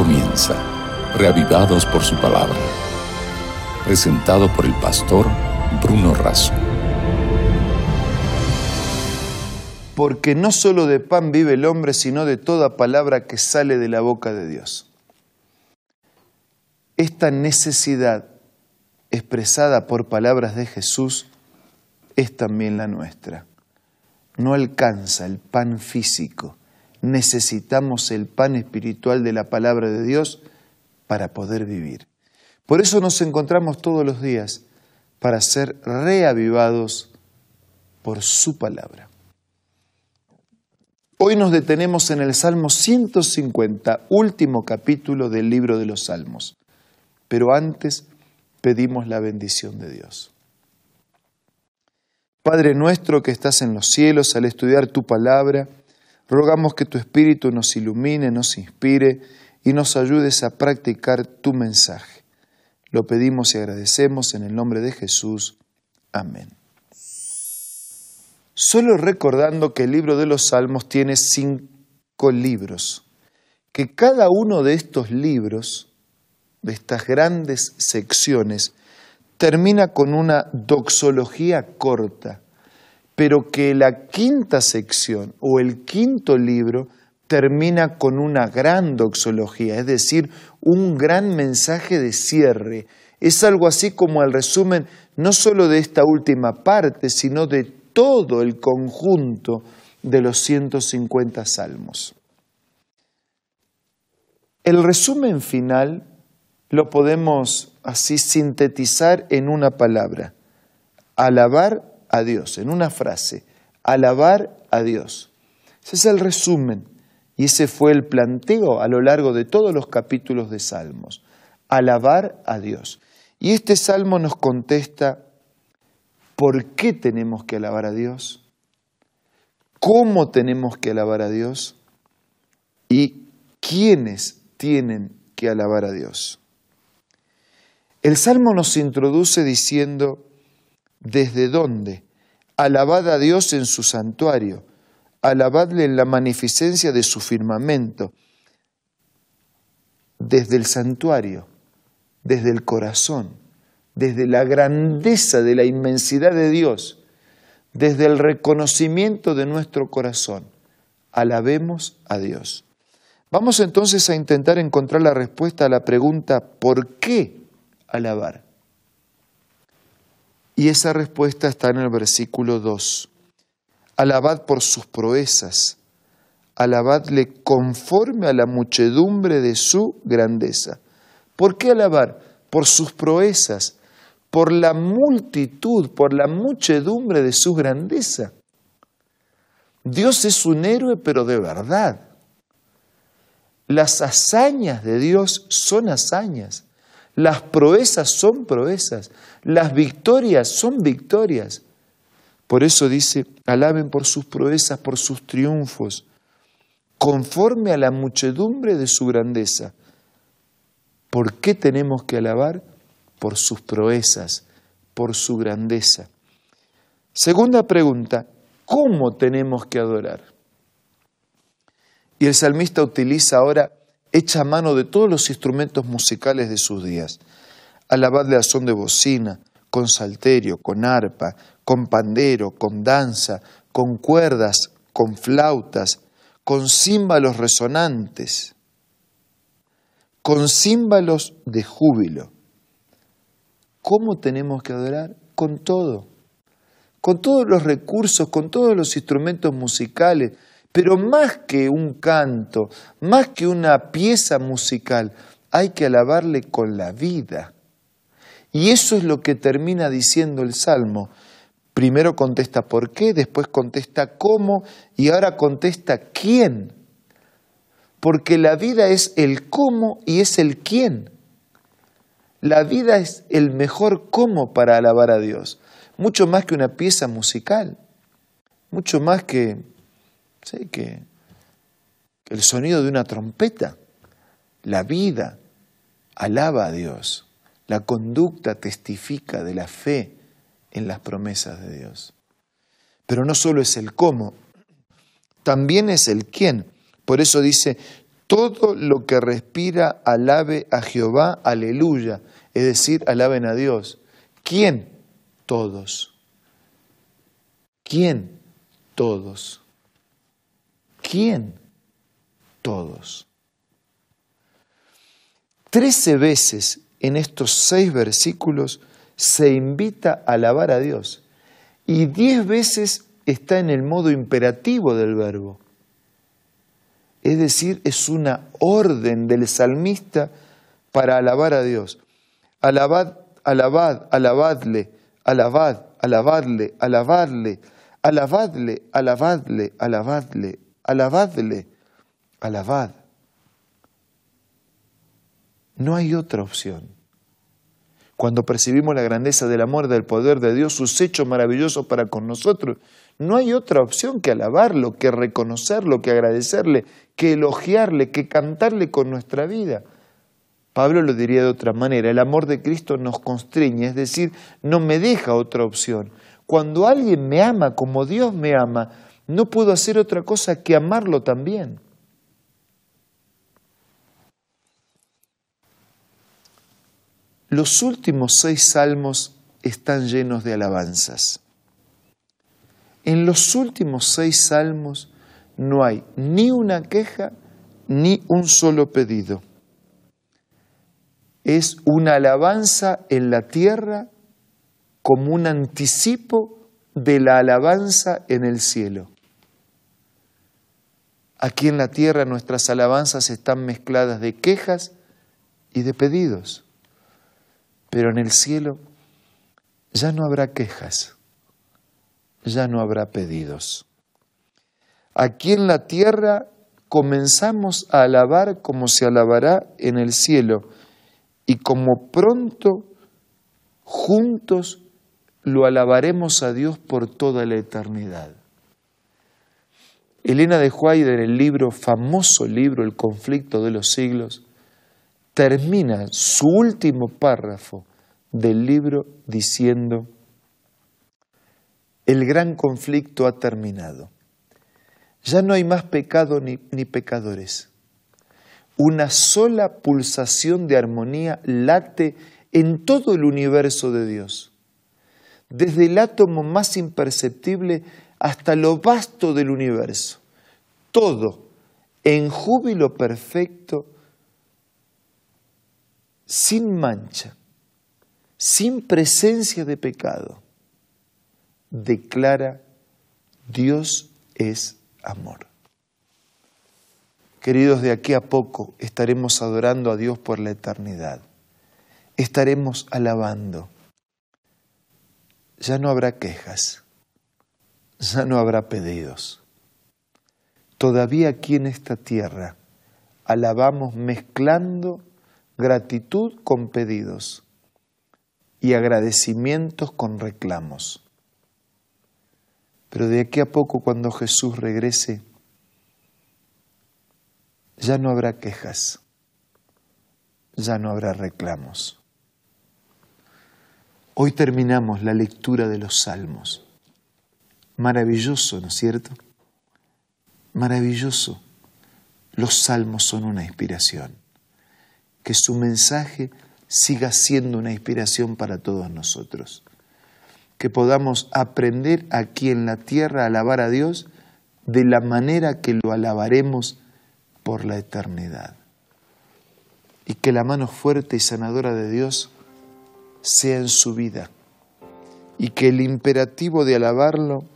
comienza, reavivados por su palabra. Presentado por el pastor Bruno Razo. Porque no solo de pan vive el hombre, sino de toda palabra que sale de la boca de Dios. Esta necesidad expresada por palabras de Jesús es también la nuestra. No alcanza el pan físico, necesitamos el pan espiritual de la palabra de Dios para poder vivir. Por eso nos encontramos todos los días para ser reavivados por su palabra. Hoy nos detenemos en el Salmo 150, último capítulo del libro de los Salmos. Pero antes pedimos la bendición de Dios. Padre nuestro que estás en los cielos, al estudiar tu palabra, rogamos que tu Espíritu nos ilumine, nos inspire y nos ayudes a practicar tu mensaje. Lo pedimos y agradecemos en el nombre de Jesús. Amén. Solo recordando que el libro de los Salmos tiene cinco libros, que cada uno de estos libros de estas grandes secciones termina con una doxología corta, pero que la quinta sección o el quinto libro termina con una gran doxología, es decir, un gran mensaje de cierre. Es algo así como el resumen no solo de esta última parte, sino de todo el conjunto de los 150 salmos. El resumen final lo podemos así sintetizar en una palabra, alabar a Dios, en una frase, alabar a Dios. Ese es el resumen y ese fue el planteo a lo largo de todos los capítulos de Salmos, alabar a Dios. Y este salmo nos contesta, ¿por qué tenemos que alabar a Dios? ¿Cómo tenemos que alabar a Dios? ¿Y quiénes tienen que alabar a Dios? El Salmo nos introduce diciendo, ¿desde dónde? Alabad a Dios en su santuario, alabadle en la magnificencia de su firmamento, desde el santuario, desde el corazón, desde la grandeza de la inmensidad de Dios, desde el reconocimiento de nuestro corazón. Alabemos a Dios. Vamos entonces a intentar encontrar la respuesta a la pregunta ¿por qué alabar? Y esa respuesta está en el versículo 2. Alabad por sus proezas, alabadle conforme a la muchedumbre de su grandeza. ¿Por qué alabar? Por sus proezas, por la multitud, por la muchedumbre de su grandeza. Dios es un héroe, pero de verdad. Las hazañas de Dios son hazañas. Las proezas son proezas, las victorias son victorias. Por eso dice, alaben por sus proezas, por sus triunfos, conforme a la muchedumbre de su grandeza. ¿Por qué tenemos que alabar? Por sus proezas, por su grandeza. Segunda pregunta, ¿cómo tenemos que adorar? Y el salmista utiliza ahora echa mano de todos los instrumentos musicales de sus días. Alabadle a son de bocina, con salterio, con arpa, con pandero, con danza, con cuerdas, con flautas, con címbalos resonantes, con címbalos de júbilo. ¿Cómo tenemos que adorar? Con todo, con todos los recursos, con todos los instrumentos musicales, pero más que un canto, más que una pieza musical, hay que alabarle con la vida. Y eso es lo que termina diciendo el Salmo. Primero contesta por qué, después contesta cómo y ahora contesta quién. Porque la vida es el cómo y es el quién. La vida es el mejor cómo para alabar a Dios. Mucho más que una pieza musical. Mucho más que ¿sí? que, el sonido de una trompeta, la vida alaba a Dios, la conducta testifica de la fe en las promesas de Dios. Pero no solo es el cómo, también es el quién. Por eso dice, Todo lo que respira, alabe a Jehová, aleluya. Es decir, alaben a Dios. ¿Quién? Todos. ¿Quién? Todos. ¿Quién? Todos. Trece veces en estos seis versículos se invita a alabar a Dios y diez veces está en el modo imperativo del verbo. Es decir, es una orden del salmista para alabar a Dios. Alabad, alabad, alabadle, alabad, alabadle, alabadle, alabadle, alabadle, alabadle, alabadle, alabad. No hay otra opción. Cuando percibimos la grandeza del amor, del poder de Dios, sus hechos maravillosos para con nosotros, no hay otra opción que alabarlo, que reconocerlo, que agradecerle, que elogiarle, que cantarle con nuestra vida. Pablo lo diría de otra manera, el amor de Cristo nos constriñe, es decir, no me deja otra opción. Cuando alguien me ama como Dios me ama, no puedo hacer otra cosa que amarlo también. Los últimos seis salmos están llenos de alabanzas. En los últimos seis salmos no hay ni una queja ni un solo pedido. Es una alabanza en la tierra como un anticipo de la alabanza en el cielo. Aquí en la tierra nuestras alabanzas están mezcladas de quejas y de pedidos. Pero en el cielo ya no habrá quejas, ya no habrá pedidos. Aquí en la tierra comenzamos a alabar como se alabará en el cielo y como pronto juntos lo alabaremos a Dios por toda la eternidad. Elena de Huayder, en el libro, famoso libro, El conflicto de los siglos, termina su último párrafo del libro diciendo, el gran conflicto ha terminado. Ya no hay más pecado ni, ni, pecadores. Una sola pulsación de armonía late en todo el universo de Dios, desde el átomo más imperceptible hasta lo vasto del universo. Todo en júbilo perfecto sin mancha, sin presencia de pecado, declara Dios es amor. Queridos, de aquí a poco estaremos adorando a Dios por la eternidad. Estaremos alabando. Ya no habrá quejas, ya no habrá pedidos. Todavía aquí en esta tierra alabamos mezclando gratitud con pedidos y agradecimientos con reclamos. Pero de aquí a poco, cuando Jesús regrese, ya no habrá quejas, ya no habrá reclamos. Hoy terminamos la lectura de los salmos. Maravilloso, ¿no es cierto? Maravilloso. Los salmos son una inspiración que su mensaje siga siendo una inspiración para todos nosotros. Que podamos aprender aquí en la tierra a alabar a Dios de la manera que lo alabaremos por la eternidad. Y que la mano fuerte y sanadora de Dios sea en su vida. Y que el imperativo de alabarlo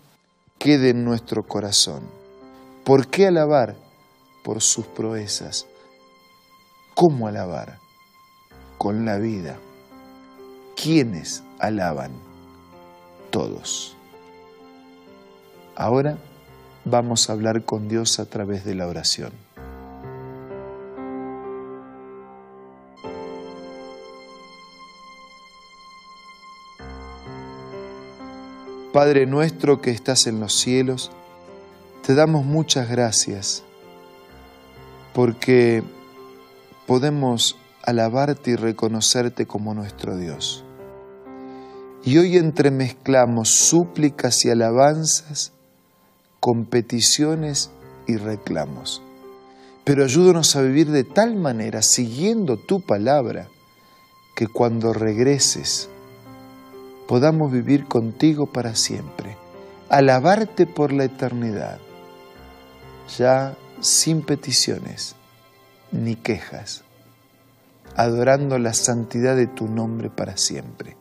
quede en nuestro corazón. ¿Por qué alabar? Por sus proezas ¿Cómo alabar? Con la vida. ¿Quiénes alaban? Todos. Ahora vamos a hablar con Dios a través de la oración. Padre nuestro que estás en los cielos, te damos muchas gracias porque podemos alabarte y reconocerte como nuestro Dios. Y hoy entremezclamos súplicas y alabanzas con peticiones y reclamos. pero ayúdanos a vivir de tal manera, siguiendo tu palabra, que cuando regreses podamos vivir contigo para siempre, alabarte por la eternidad, ya sin peticiones ni quejas, adorando la santidad de tu nombre para siempre.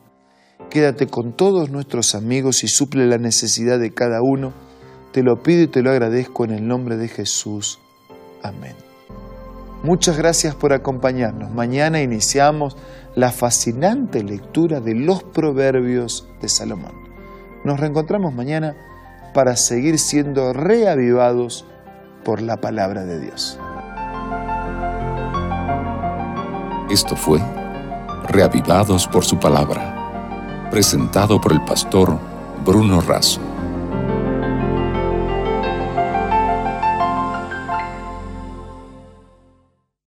Quédate con todos nuestros amigos y suple la necesidad de cada uno. Te lo pido y te lo agradezco en el nombre de Jesús. Amén. Muchas gracias por acompañarnos. Mañana iniciamos la fascinante lectura de los proverbios de Salomón. Nos reencontramos mañana para seguir siendo reavivados por la palabra de Dios. Esto fue Reavivados por su palabra, presentado por el pastor Bruno Razo.